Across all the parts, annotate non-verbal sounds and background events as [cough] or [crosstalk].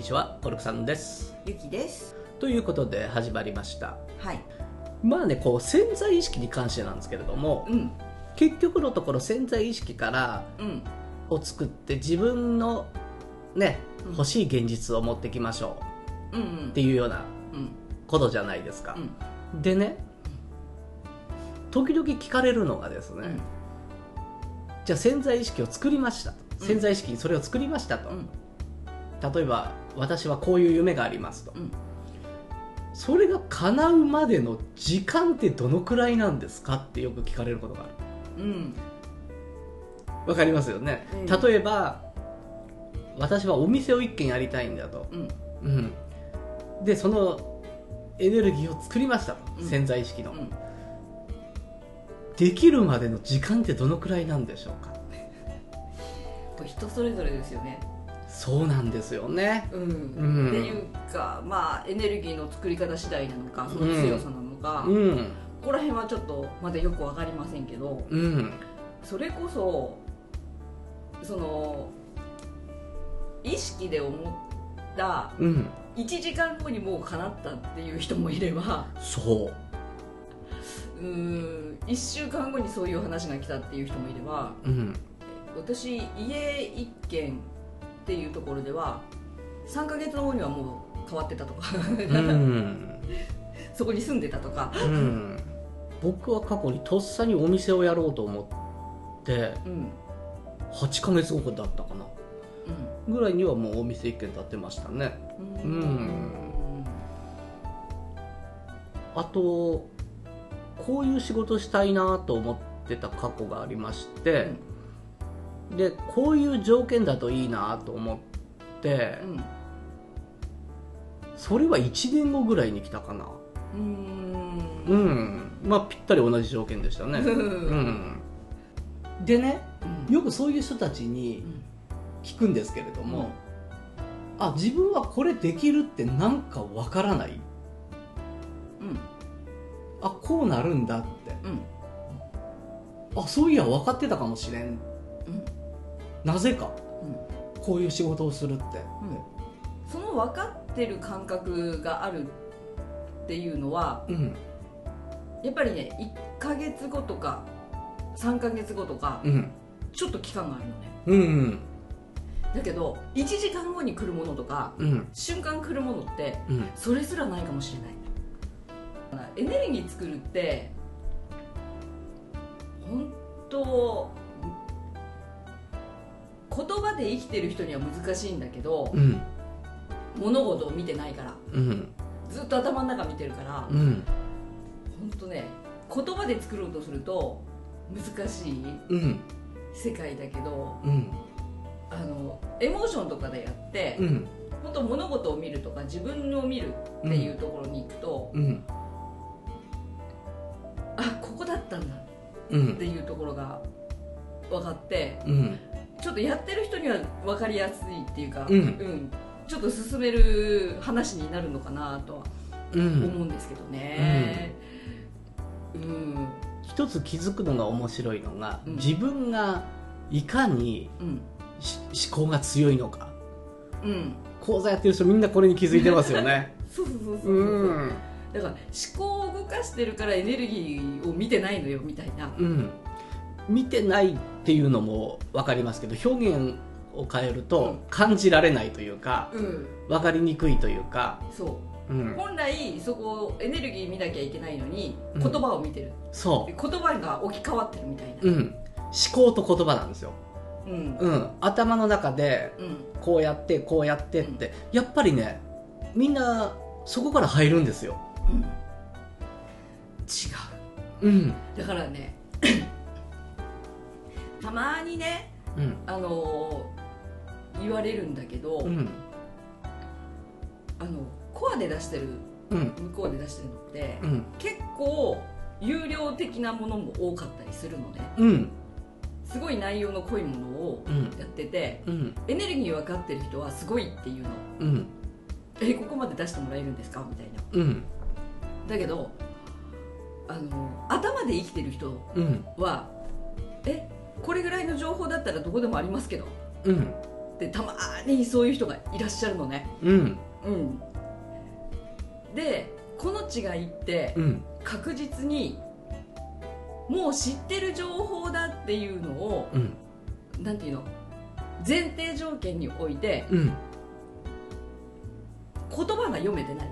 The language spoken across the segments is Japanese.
にちはコルクさんです。ゆきです。ということで始まりました。はい。まあねこう潜在意識に関してなんですけれどもうん。結局のところ潜在意識からうん。を作って自分のねうん。欲しい現実を持ってきましょう。んううん。っていうようなうん。ことじゃないですか。う、ん。でね時々聞かれるのがですね、うん。じゃあ潜在意識を作りました。潜在意識にそれを作りましたと、うん例えば私はこういう夢がありますと、うん。それが叶うまでの時間ってどのくらいなんですかってよく聞かれることがある。うん。わかりますよね、うん例えば私はお店を一軒やりたいんだと、うん。うん、でそのエネルギーを作りましたと、うん。潜在意識の、うん。できるまでの時間ってどのくらいなんでしょうか。[laughs] これ人それぞれですよねそうなんですよね。うん。うん。っていうかまあエネルギーの作り方次第なのかその強さなのか、こうん。こら辺はちょっとまだよくわかりませんけどうん。それこそその意識で思ったうん。1時間後にもう叶ったっていう人もいればそう。ーん1週間後にそういう話が来たっていう人もいればううん。私家一軒っていうところでは3ヶ月後にはもう変わってたとか。うん。[laughs] そこに住んでたとか、うん。僕は過去にとっさにお店をやろうと思ってうん8ヶ月後だったかな。ぐらいにはもうお店一軒建ってましたね。うん。うんあとこういう仕事したいなと思ってた過去がありまして、でこういう条件だといいなと思ってうん。それは1年後ぐらいに来たかな。うん。ううん。んまあぴったり同じ条件でしたね。うん。うん。でねうん。よくそういう人たちに聞くんですけれども、あ自分はこれできるってなんかわからない。うん。あこうなるんだって。うん。あそういや分かってたかもしれん。うんなぜかうん。こういう仕事をするって、その分かってる感覚があるっていうのはうん。やっぱりね1ヶ月後とか3ヶ月後とかうん。ちょっと期間があるのね。うんだけど1時間後に来るものとかうん。瞬間来るものってうん。それすらないかもしれない。エネルギー作るって本当言葉で生きてる人には難しいんだけどうん。物事を見てないから。うん。ずっと頭の中見てるからうん。本当ね言葉で作ろうとすると難しいうん。世界だけどうん。あのエモーションとかでやって、うん。本当物事を見るとか自分を見るっていうところに行くと、うん。あここだったんだうん。っていうところが分かってうんちょっとやってる人には分かりやすいっていうか、うん。ちょっと進める話になるのかなとはう思んうんですけどね。うん。一つ気づくのが面白いのが、うん。自分がいかにうん。し思考が強いのか。うん。講座やってる人みんなこれに気づいてますよね。[laughs] そうそうそうそう、うん。だから思考を動かしてるからエネルギーを見てないのよみたいな。うん。見てないっていうのも分かりますけど表現を変えるうん。と感じられないというかうん。分かりにくいというか、そう。うん、本来そこエネルギー見なきゃいけないのにうん。言葉を見てる、そで言葉が置き換わってるみたいな。う、うん、思考と言葉なんですよ、うん。うん、頭の中でうん。こうやってこうやってって、やっぱりねみんなそこから入るんですよ、うん。違う。ん。うだからねたまにねうん。あのー言われるんだけど、うん。あのコアで出してるうん。向こうで出してるのって、うん。結構有料的なものも多かったりするのね。うん。すごい内容の濃いものをうん。やっててうん。エネルギー分かってる人はすごいっていうの。うん。えここまで出してもらえるんですか？みたいな。うん。だけどあの頭で生きてる人うん。はえこれぐらいの情報だったらどこでもありますけど。うん。でたまにそういう人がいらっしゃるのね。うん。うん。でこの違いってうん。確実にもう知ってる情報だっていうのをうん。なんていうの？前提条件においてうん。言葉が読めてない。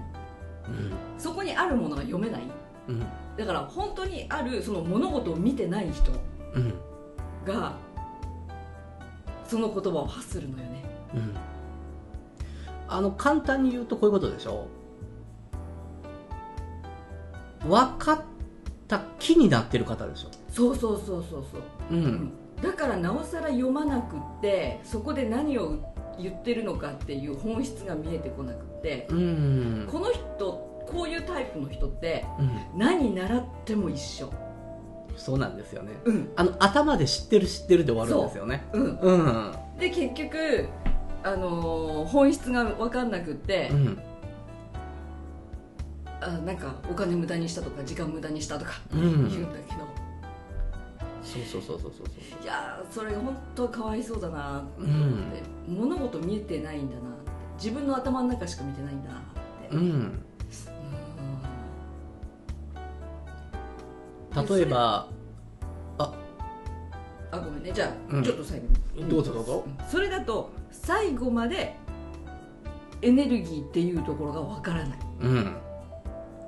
うん。そこにあるものが読めない。うん。だから本当にあるその物事を見てない人。うんがその言葉を発するのよね。うん。あの簡単に言うとこういうことでしょ。分かった気になってる方でしょ。そうそうそうそうそう。うん。だからなおさら読まなくってそこで何を言ってるのかっていう本質が見えてこなくってうん。この人こういうタイプの人ってうん。何習っても一緒そうなんですよね。うん。あの頭で知ってる知ってるで終わるんですよね。う。ん。うん。で結局あのー本質が分かんなくって、うん。あなんかお金無駄にしたとか時間無駄にしたとかうん。言うんだけど、そうそうそうそうそういやーそれが本当かわいそうだな。って思って、物事見えてないんだな自分の頭の中しか見てないんだなって、うん例えばああごめんね。じゃあ、うん。ちょっと最後に。どうぞどうぞ。うん。それだと最後までエネルギーっていうところがわからない、うん。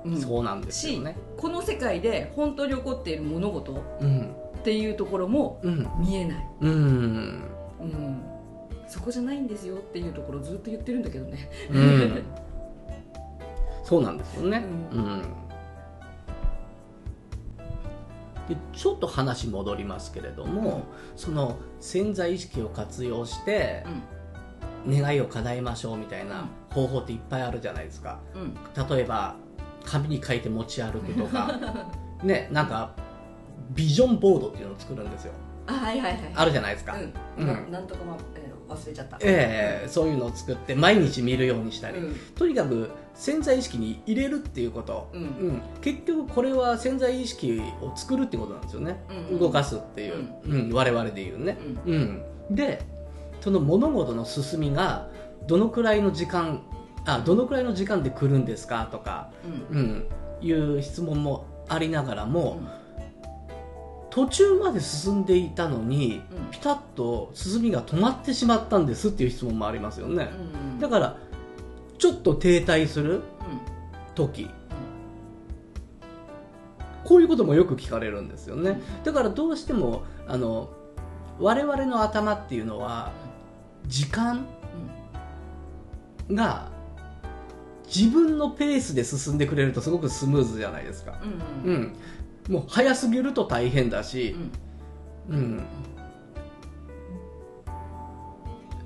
うん。そうなんですよね。この世界で本当に起こっている物事うん。っていうところもうん。見えない、うん。うん、そこじゃないんですよっていうところをずっと言ってるんだけどね。うん。そうなんですよね。ううんでちょっと話戻りますけれども、その潜在意識を活用して願いを叶えましょうみたいな方法っていっぱいあるじゃないですか。例えば紙に書いて持ち歩くとか。[laughs] ねなんかビジョンボードっていうのを作るんですよ。あはいはいはい。あるじゃないですか、うん、なうん。なんとかま、えー忘れちゃった。ええそういうのを作って毎日見るようにしたり、うん。とにかく潜在意識に入れるっていうこと、うん。うん。結局これは潜在意識を作るってことなんですよね、うん動かすっていう、うん。我々で言うね、うん。でその物事の進みがどのくらいの時間あどのくらいの時間で来るんですかとか、うん。うん、いう質問もありながらも、うん途中まで進んでいたのに、うん。ピタッと進みが止まってしまったんですっていう質問もありますよね、うん。だからちょっと停滞するうん。時。こういうこともよく聞かれるんですよね。だからどうしてもあの我々の頭っていうのは時間が自分のペースで進んでくれるとすごくスムーズじゃないですか、うんうん。うん、もう早すぎると大変だし、うん、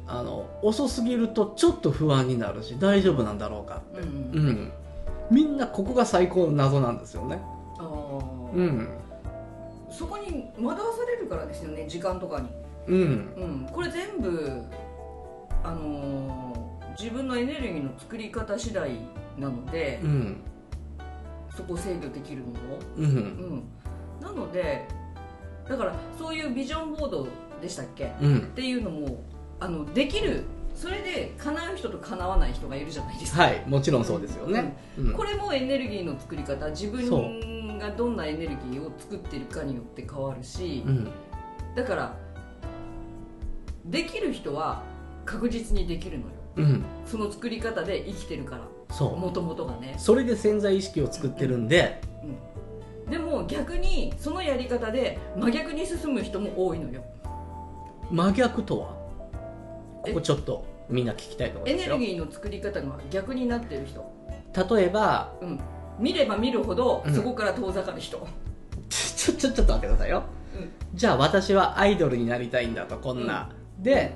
あの遅すぎるとちょっと不安になるし大丈夫なんだろうかって、うん。うん。みんなここが最高の謎なんですよね、あー。うん。そこに惑わされるからですよね時間とかに、うん。うん、これ全部あのー自分のエネルギーの作り方次第なので、うんそこを制御できるの？も、ううん。ん、なのでだからそういうビジョンボードでしたっけ？うん。っていうのもあのできる。それで叶う人と叶わない人がいるじゃないですか、はい。もちろんそうですよね、うん。これもエネルギーの作り方。自そ分がどんなエネルギーを作ってるかによって変わるし、うん。だからできる人は確実にできるのよ。うん。その作り方で生きてるから。そう。もともとがね。それで潜在意識を作ってるんで、でも逆にそのやり方で真逆に進む人も多いのよ。真逆とは？え？ここちょっとみんな聞きたいところエですよネルギーの作り方が逆になってる人、例えばうん、見れば見るほどうん。そこから遠ざかる人、ちょちょちょっと待ってくださいよ。うん。じゃあ私はアイドルになりたいんだとこんな、で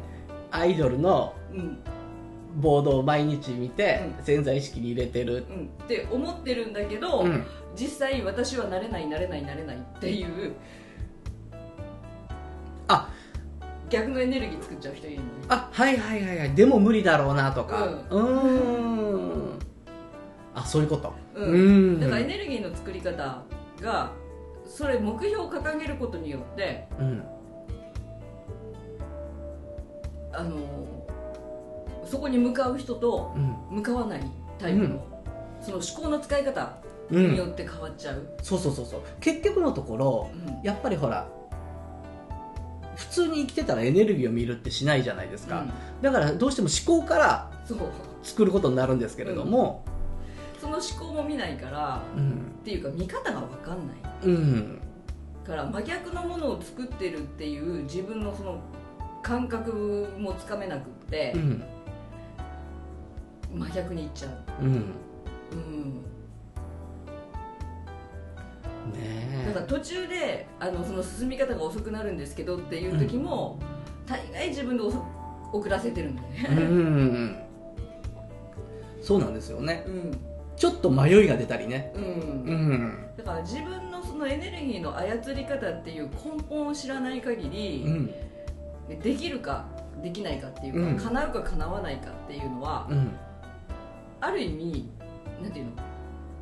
アイドルのうん。ボードを毎日見て、うん。潜在意識に入れてる、うん、って思ってるんだけど、うん。実際私はなれないなれないなれないっていうあ。逆のエネルギー作っちゃう人いるのねあはいはいはいはい。でも無理だろうなとか。ううーん。あそういうこと。うん。うん。だからエネルギーの作り方がそれ目標を掲げることによってうんあのそこに向かう人とうん。向かわないタイプの、うん。その思考の使い方うん。によって変わっちゃう、そうそうそうそう。結局のところうん。やっぱりほら普通に生きてたらエネルギーを見るってしないじゃないですか、だからどうしても思考から作ることになるんですけれどもその思考も見ないからうん。っていうか見方が分かんない。うん。から真逆のものを作ってるっていう自分のその感覚もつかめなくってう、ん。真逆にいっちゃう、うん。うん、ねだから途中であのその進み方が遅くなるんですけどっていう時も、大概自分で遅遅らせてるんだよえうね、んそうなんですよね。うん。ちょっと迷いが出たりね。うん。うん。だから自分のそのエネルギーの操り方っていう根本を知らない限うり、んできるかできないかっていうか、うん。叶うか叶わないかっていうのは、うん。ある意味なんていうの？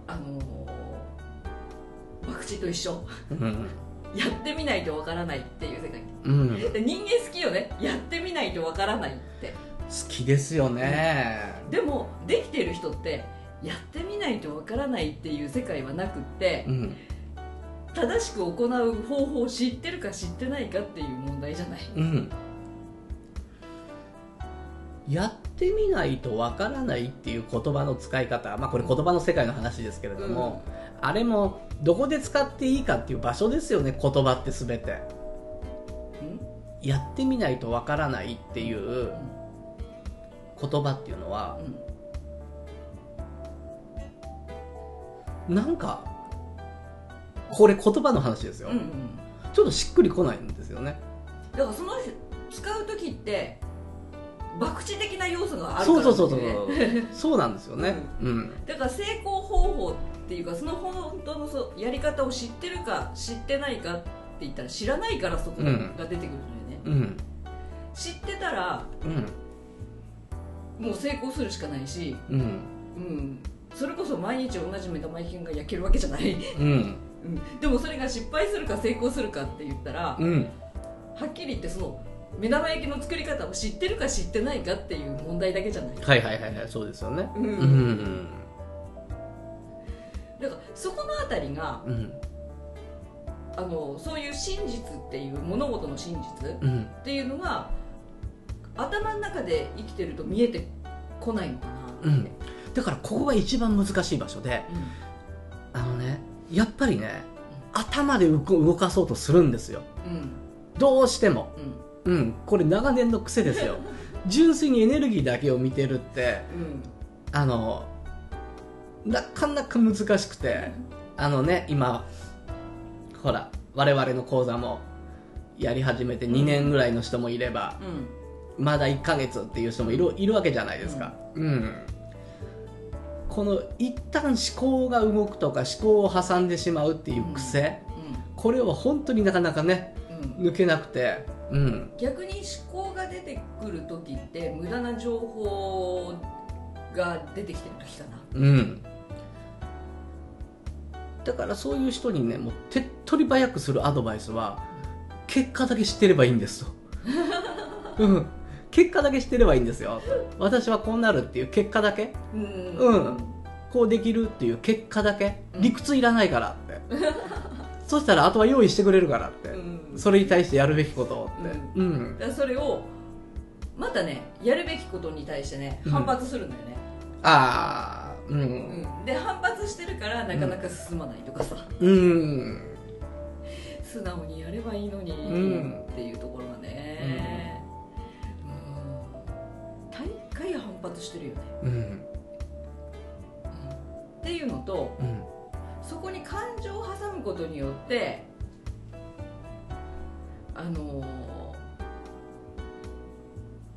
あのー博打と一緒。うん。やってみないとわからないっていう世界。うん。人間好きよね。やってみないとわからないって。きですよね。でもできてる人ってやってみないとわからないっていう世界はなくってうん正しく行う方法を知ってるか知ってないかっていう問題じゃない。うん。やってみないとわからないっていう言葉の使い方、まあ、これ言葉の世界の話ですけれども、あれもどこで使っていいかっていう場所ですよね言葉って全て。うん。やってみないとわからないっていう言葉っていうのはうん。なんかこれ言葉の話ですよ、うんうん。ちょっとしっくりこないんですよね。だからその使う時って博打的な要素があるからそうそうそうそう。ね [laughs] そうなんですよね。うん。だから成功方法っていうかその本当のそうやり方を知ってるか知ってないかって言ったら知らないからそこがうん。出てくるんだよね、うん。知ってたらうん。もう成功するしかないし、うん。うん、それこそ毎日同じ目玉焼きが焼けるわけじゃない、うんうん、でもそれが失敗するか成功するかって言ったら、うん。はっきり言ってその目玉焼きの作り方を知ってるか知ってないかっていう問題だけじゃない、はいはいはいはいそうですよね。うん。うん。だからそこのあたりがうん。あのそういう真実っていう物事の真実うん。っていうのが頭の中で生きてると見えてこないのかなって、だからここが一番難しい場所であのねやっぱりね頭で動動かそうとするんですよ。うん。うんどうしても。うん。うん。これ長年の癖ですよ。[laughs] 純粋にエネルギーだけを見てるってうん。あのなかなか難しくてあのね今ほら我々の講座もやり始めて2年ぐらいの人もいれば、うん。まだ1ヶ月っていう人もいるいるわけじゃないですか、うんこの一旦思考が動くとか思考を挟んでしまうっていう癖、これは本当になかなかね抜けなくてうん。逆に思考が出てくる時って無駄な情報が出てきてる時かな。うん。だからそういう人にねもう手っ取り早くするアドバイスは結果だけ知ってればいいんですと、[laughs] うん、結果だけ知ってればいいんですよ。私はこうなるっていう結果だけ。うん。うん。こうできるっていう結果だけ。うん。理屈いらないからって、[laughs] そしたらあとは用意してくれるからって、うん。それに対してやるべきことをって。うん、それをまたねやるべきことに対してねうん。反発するんだよね、ああううん。んで反発してるからなかなか進まないとかさ、うん。素直にやればいいのにん。っていうところがね、うん、反発してるよね、うん。うんっていうのとうんそこに感情を挟むことによってあの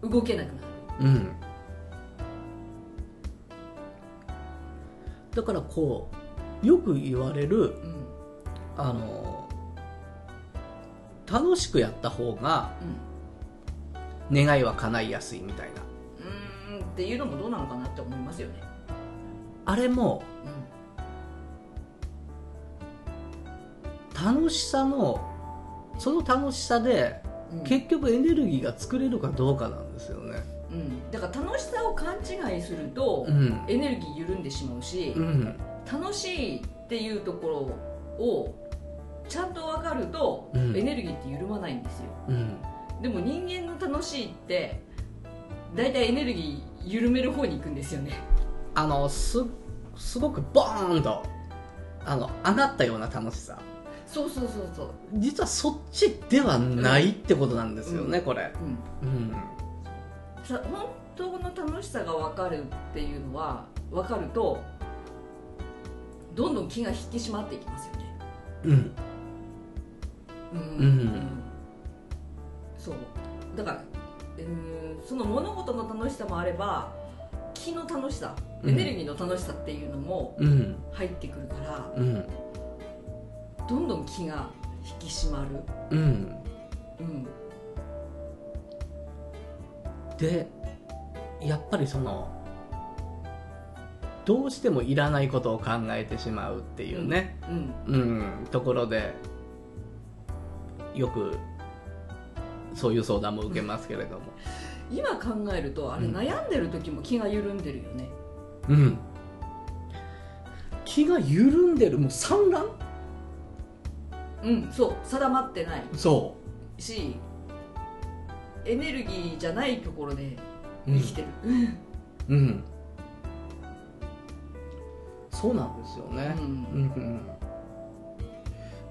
ー動けなくなる。うん。だからこうよく言われるうん。あの楽しくやった方がうん。願いは叶いやすいみたいなっていうのもどうなのかなって思いますよね、あれも楽しさのその楽しさでうん。結局エネルギーが作れるかどうかなんですよね。うん、だから楽しさを勘違いすると、うん。エネルギー緩んでしまうし、うん。楽しいっていうところをちゃんと分かると、うん。エネルギーって緩まないんですよ。うん。でも人間の楽しいって大体エネルギー緩める方に行くんですよね。あのすすごくボーンとあの上がったような楽しさ。そうそうそうそう。実はそっちではないってことなんですよね、うん。これ。うん。うん。さ本当の楽しさが分かるっていうのは分かるとどんどん気が引き締まっていきますよね。うん。うん。うん。そう。だからうんその物事の楽しさもあれば気の楽しさうん。エネルギーの楽しさっていうのもうん。入ってくるから、うん。どんどん気が引き締まる、うん。うん、でやっぱりそのどうしてもいらないことを考えてしまうっていうね、うん。うん。ところでよくそういう相談も受けますけれども、今考えるとあれうん。悩んでる時も気が緩んでるよね、うん、気が緩んでる。もう産卵うん、そう。定まってない。そしエネルギーじゃないところでう、生きてる、うん、そうなんですよね、うん。うんうん。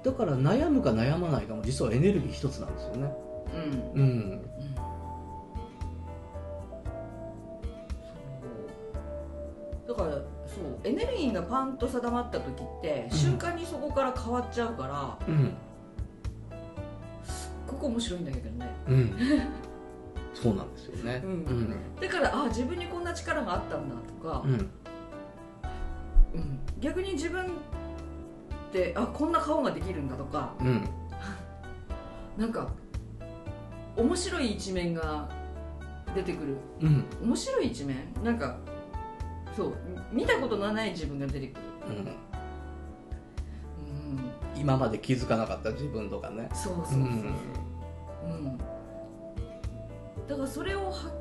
だから悩むか悩まないかも実はエネルギー一つなんですよね。うん。うんエネルギーがパンと定まった時ってうん。瞬間にそこから変わっちゃうから、うん。ここ面白いんだけどね。うん。そうなんですよね。うん。うん。だからあ自分にこんな力があったんだとかう、ん。うん。逆に自分ってあこんな顔ができるんだとかうん。なんか面白い一面が出てくる。うん。面白い一面？なんかそう見たことのない自分が出てくる、うん。うん、今まで気づかなかった自分とかね。そうそうそう。そう、うん。だからそれを発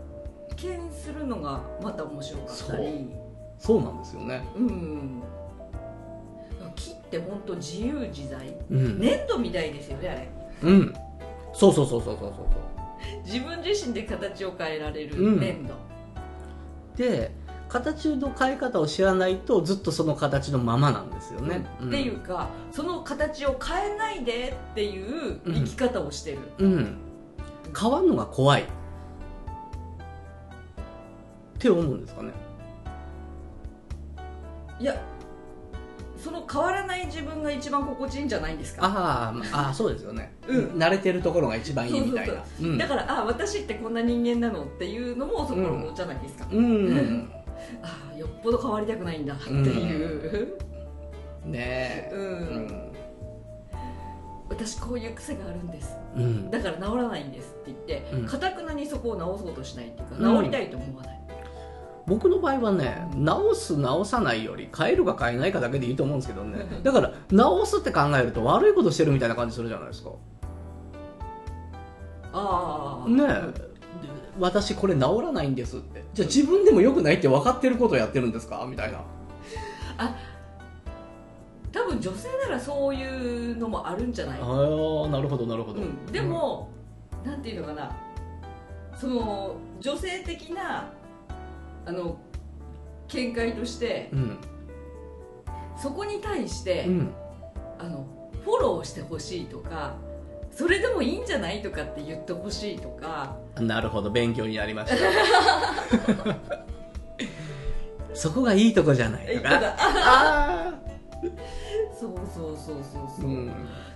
見するのがまた面白かったり。そう。なんですよね。うん木って本当自由自在。うん、粘土みたいですよねあれ。うん。そうそうそうそうそうそうそう。[laughs] 自分自身で形を変えられるうん。粘土、で形の変え方を知らないとずっとその形のままなんですよね、うん。っていうかその形を変えないでっていう生き方をしてる、うん。変わるのが怖い。って思うんですかね。いやその変わらない自分が一番心地いいんじゃないんですか？あーあーそうですよね、うん。慣れてるところが一番いいみたいな。だからあ私ってこんな人間なのっていうのもそこじゃないですか、うん [laughs] あよっぽど変わりたくないんだっていう、ねえ。うん。うん私こういう癖があるんです。うん。だから治らないんですって言ってうん。かた、くなにそこを治そうとしないっていうかうん。治りたいと思わない、僕の場合はね直す直さないより変えるか変えないかだけでいいと思うんですけどね。だから直すって考えると悪いことしてるみたいな感じするじゃないですか。ああねえ。で私これ治らないんですって。じゃあ自分でも良くないって分かってることをやってるんですか？みたいな。多分女性ならそういうのもあるんじゃない？ああなるほどなるほど、うん、でも、なんていうのかな？その女性的なあの見解としてうん。そこに対して、うん。あのフォローしてほしいとかそれでもいいんじゃないとかって言ってほしいとか。なるほど勉強になりました。[laughs] そこがいいとこじゃないとか。そうそうそうそうあ、そう。う、ん、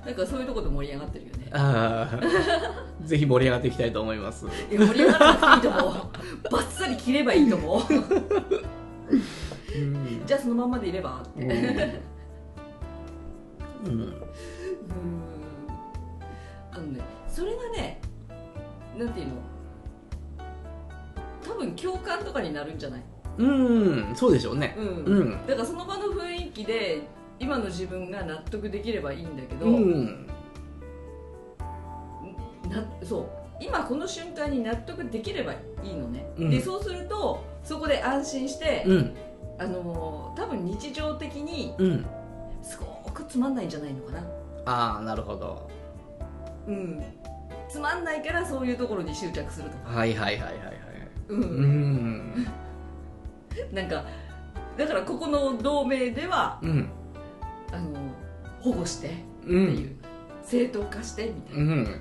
なんかそういうところで盛り上がってるよね。ああ [laughs] ぜひ盛り上がっていきたいと思います。盛り上がらなくていいと思う。バッサリ切ればいいと思う。うん。じゃあそのまんまでいればって、うんうん。うんあのねそれがねなんていうの？多分共感とかになるんじゃない、うんそうでしょうね。うん。うん。だからその場の雰囲気で今の自分が納得できればいいんだけど、うん。なそう。今この瞬間に納得できればいいのね、うん。でそうするとそこで安心して、うん。あの多分日常的にうん。すごくつまんないんじゃないのかな。ああなるほどうん。つまんないからそういうところに執着するとか。はいはいはいはいはい。うん、うん。なんかだからここの同盟ではうん。あの保護してってういうん正当化してみたいな。うん。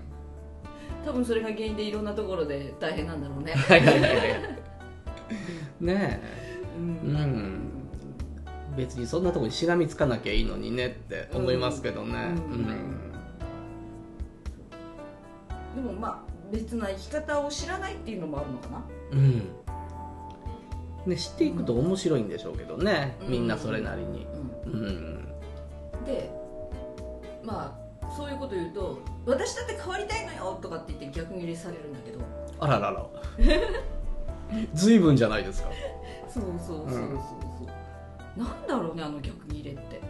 多分それが原因でいろんなところで大変なんだろうね。はいはいはいはい。ねうえ。うん。ん。別にそんなとこにしがみつかなきゃいいのにねって思いますけどね。ううん。んでもまあ別な生き方を知らないっていうのもあるのかな。うん。ね知っていくと面白いんでしょうけどね。うん。みんなそれなりに。うん。うん。でまあそういうこと言うと「私だって変わりたいのよ」とかって言って逆切れされるんだけど。あららら。随分じゃないですか。そうそうそうそうそう、なんだろうねあの逆切れって。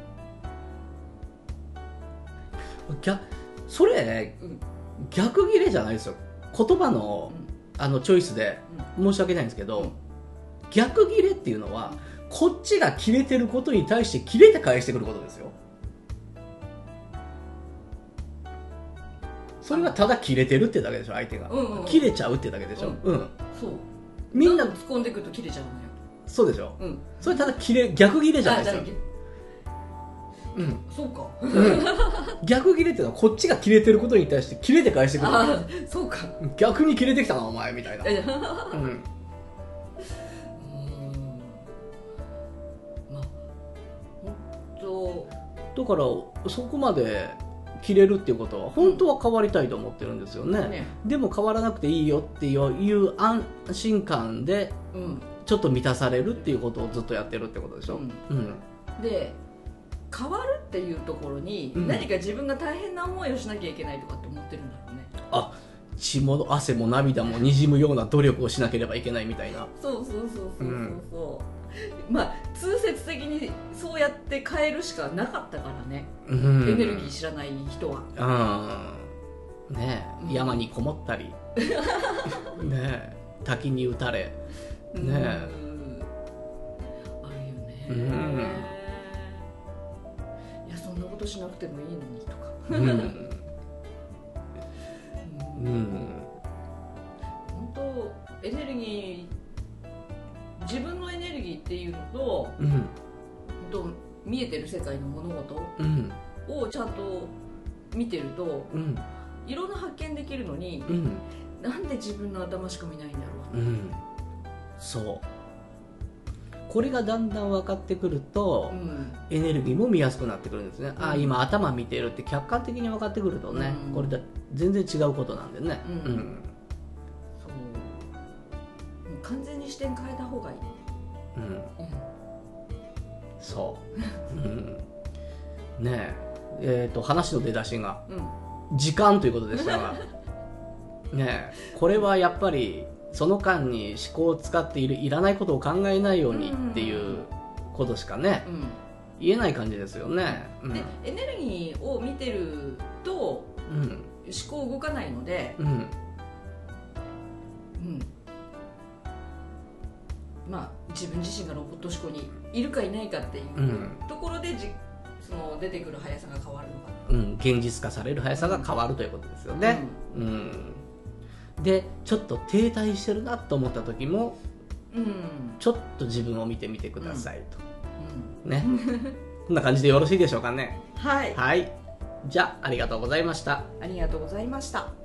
逆それうん逆切れじゃないですよ。言葉のあのチョイスで申し訳ないんですけど、うん逆切れっていうのはこっちが切れてることに対して切れて返してくることですよ。それがただ切れてるってだけでしょ相手が、うんうんちゃうってだけでしょ、うん。そう。みんな突っ込んでくると切れちゃうのよ。そうでしょ。うん。それただ切れ逆切れじゃないですようん。あそうか。逆切れっていうのはこっちが切れてることに対して切れて返してくる。あそうか。逆に切れてきたなお前みたいな、え。うん、うん。まあ本だからそこまで切れるっていうことは本当は変わりたいと思ってるんですよね、当ね。でも変わらなくていいよっていう安心感でうん。ちょっと満たされるっていうことをずっとやってるってことでしょ、うん。うん。で変わるっていうところにうん。何か自分が大変な思いをしなきゃいけないとかって思ってるんだろうね。あ血も汗も涙もにじむような努力をしなければいけないみたいな。そうそうそうそうそうう。ん。そう、まあ通説的にそうやって変えるしかなかったからね、うん。エネルギー知らない人は。うんねえ、うん。山にこもったり。[laughs] ねえ滝に打たれ。ねえ。うん。あるよね、うんなことしなくてもいいのにとか。うん、うん。うん、本当エネルギー自分のエネルギーっていうのとうん。本当見えてる世界の物事うん。をちゃんと見てるとうん。いろんな発見できるのにうん。なんで自分の頭しか見ないんだろううん。そうこれがだんだん分かってくると、うん。エネルギーも見やすくなってくるんですね、ああうん。今頭見てるって客観的に分かってくるとね、うん。これだ全然違うことなんでね。うん。そうもう。完全に視点変えた方がいい、うん、うん。うん。そう、うん、ねえ。えーと話の出だしがうん。時間ということでしたが。[laughs] ねえ。これはやっぱりその間に思考を使っているいらないことを考えないようにっていうことしかねうん。言えない感じですよね。うん。でエネルギーを見てるとうん思考動かないので、うん。うん、まあ自分自身がロボット思考にいるかいないかっていううん。ところでじその出てくる速さが変わるのかうん、現実化される速さが変わるということですよね、うんでちょっと停滞してるなと思った時もなうん。ちょっと自分を見てみてくださいと、うね。[laughs] こんな感じでよろしいでしょうかね。んはい。はい。じゃあありがとうございました。ありがとうございました